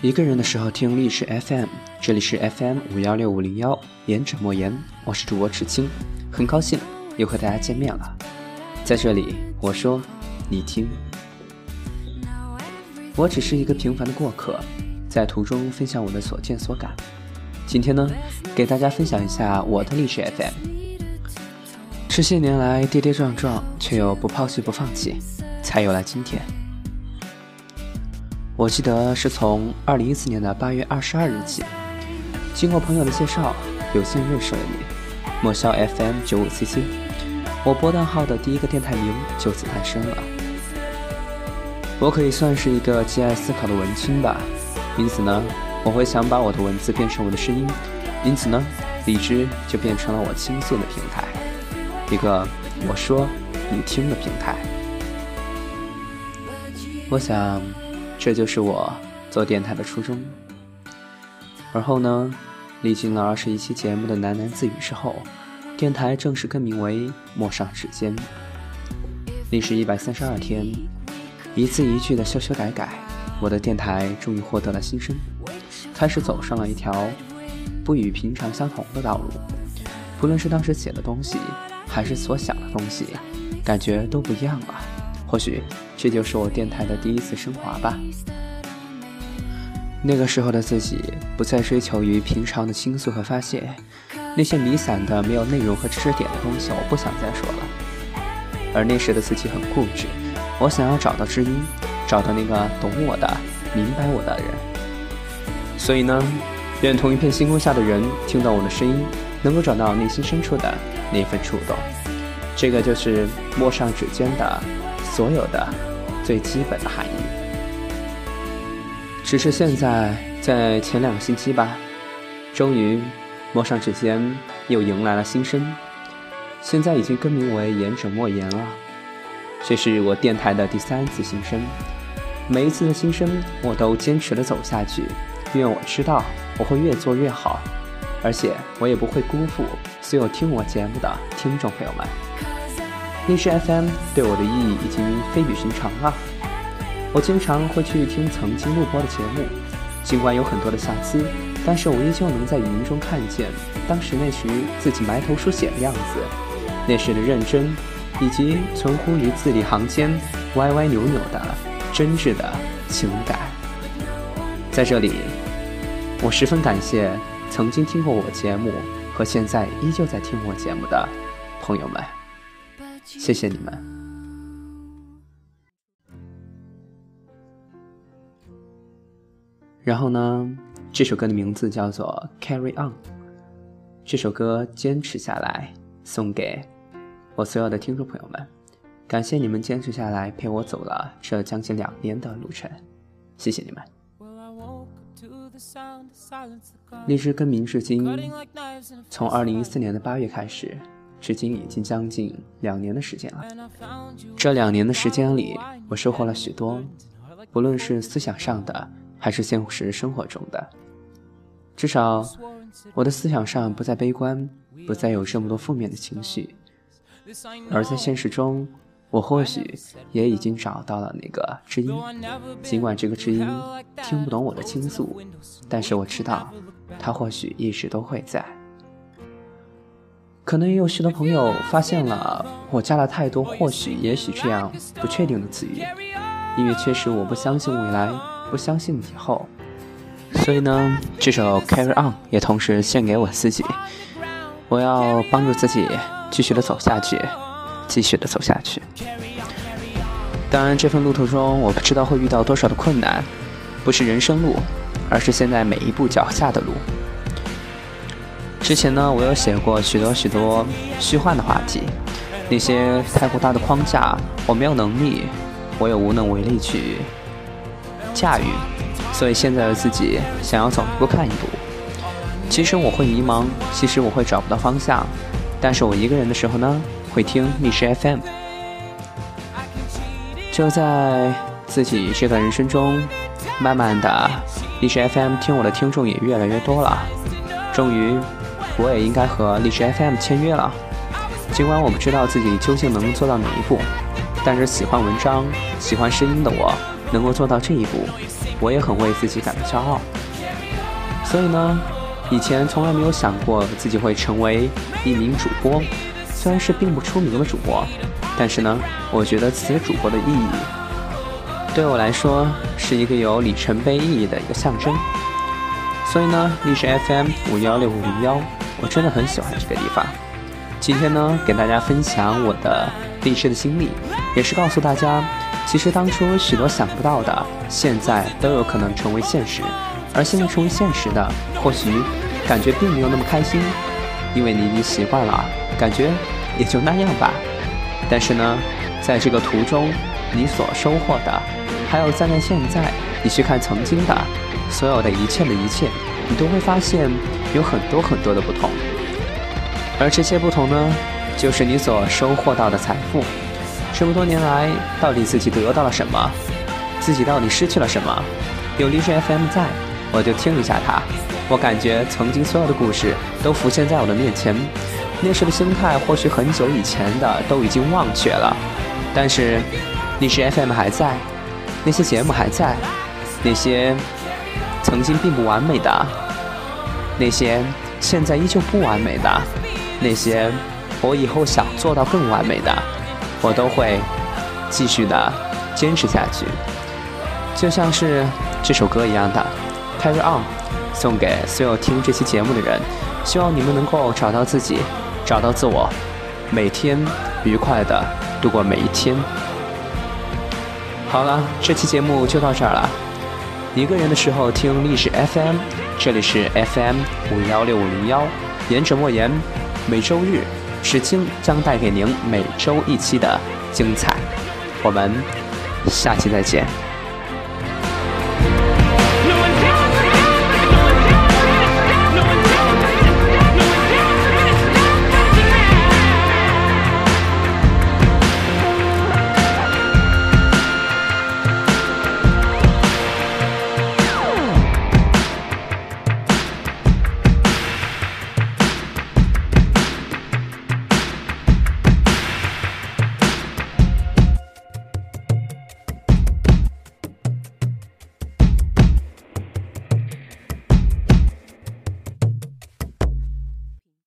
一个人的时候听历史 FM，这里是 FM 五幺六五零幺，言者莫言，我是主播池青，很高兴又和大家见面了。在这里，我说，你听，我只是一个平凡的过客，在途中分享我的所见所感。今天呢，给大家分享一下我的历史 FM。这些年来跌跌撞撞，却又不抛弃不放弃，才有了今天。我记得是从二零一四年的八月二十二日起，经过朋友的介绍，有幸认识了你，莫笑 FM 九五 CC，我波段号的第一个电台名就此诞生了。我可以算是一个极爱思考的文青吧，因此呢，我会想把我的文字变成我的声音，因此呢，荔枝就变成了我倾诉的平台，一个我说你听的平台。我想。这就是我做电台的初衷。而后呢，历经了二十一期节目的喃喃自语之后，电台正式更名为《陌上指尖》。历时一百三十二天，一字一句的修修改改，我的电台终于获得了新生，开始走上了一条不与平常相同的道路。不论是当时写的东西，还是所想的东西，感觉都不一样了。或许。这就是我电台的第一次升华吧。那个时候的自己不再追求于平常的倾诉和发泄，那些弥散的没有内容和知识点的东西，我不想再说了。而那时的自己很固执，我想要找到知音，找到那个懂我的、明白我的人。所以呢，愿同一片星空下的人听到我的声音，能够找到内心深处的那份触动。这个就是陌上指尖的所有的。最基本的含义，只是现在在前两个星期吧，终于陌上指尖又迎来了新生，现在已经更名为言者莫言了。这是我电台的第三次新生，每一次的新生我都坚持的走下去，因为我知道我会越做越好，而且我也不会辜负所有听我节目的听众朋友们。荔枝 FM 对我的意义已经非比寻常了。我经常会去听曾经录播的节目，尽管有很多的瑕疵，但是我依旧能在语音中看见当时那时自己埋头书写的样子，那时的认真，以及存乎于字里行间歪歪扭扭的真挚的情感。在这里，我十分感谢曾经听过我节目和现在依旧在听我节目的朋友们。谢谢你们。然后呢，这首歌的名字叫做《Carry On》。这首歌坚持下来，送给我所有的听众朋友们。感谢你们坚持下来，陪我走了这将近两年的路程。谢谢你们。荔枝更名至今，从二零一四年的八月开始。至今已经将近两年的时间了。这两年的时间里，我收获了许多，不论是思想上的，还是现实生活中的。至少，我的思想上不再悲观，不再有这么多负面的情绪。而在现实中，我或许也已经找到了那个知音。尽管这个知音听不懂我的倾诉，但是我知道，他或许一直都会在。可能也有许多朋友发现了我加了太多或许、也许这样不确定的词语，因为确实我不相信未来，不相信以后，所以呢，这首《Carry On》也同时献给我自己。我要帮助自己继续的走下去，继续的走下去。当然，这份路途中我不知道会遇到多少的困难，不是人生路，而是现在每一步脚下的路。之前呢，我有写过许多许多虚幻的话题，那些太过大的框架，我没有能力，我也无能为力去驾驭，所以现在的自己想要走一步看一步。其实我会迷茫，其实我会找不到方向，但是我一个人的时候呢，会听历史 FM。就在自己这段人生中，慢慢的，历史 FM 听我的听众也越来越多了，终于。我也应该和荔枝 FM 签约了，尽管我不知道自己究竟能做到哪一步，但是喜欢文章、喜欢声音的我，能够做到这一步，我也很为自己感到骄傲。所以呢，以前从来没有想过自己会成为一名主播，虽然是并不出名的主播，但是呢，我觉得此主播的意义，对我来说是一个有里程碑意义的一个象征。所以呢，历史 FM 五幺六五零幺，我真的很喜欢这个地方。今天呢，给大家分享我的励志的经历，也是告诉大家，其实当初许多想不到的，现在都有可能成为现实。而现在成为现实的，或许感觉并没有那么开心，因为你已经习惯了，感觉也就那样吧。但是呢，在这个途中，你所收获的，还有站在现在，你去看曾经的。所有的一切的一切，你都会发现有很多很多的不同，而这些不同呢，就是你所收获到的财富。这么多年来，到底自己得到了什么？自己到底失去了什么？有励志 FM 在，我就听一下它。我感觉曾经所有的故事都浮现在我的面前，那时的心态或许很久以前的都已经忘却了，但是励志 FM 还在，那些节目还在，那些。曾经并不完美的那些，现在依旧不完美的那些，我以后想做到更完美的，我都会继续的坚持下去。就像是这首歌一样的《Carry On》，送给所有听这期节目的人，希望你们能够找到自己，找到自我，每天愉快的度过每一天。好了，这期节目就到这儿了。一个人的时候听历史 FM，这里是 FM 五幺六五零幺，言者莫言，每周日史清将带给您每周一期的精彩，我们下期再见。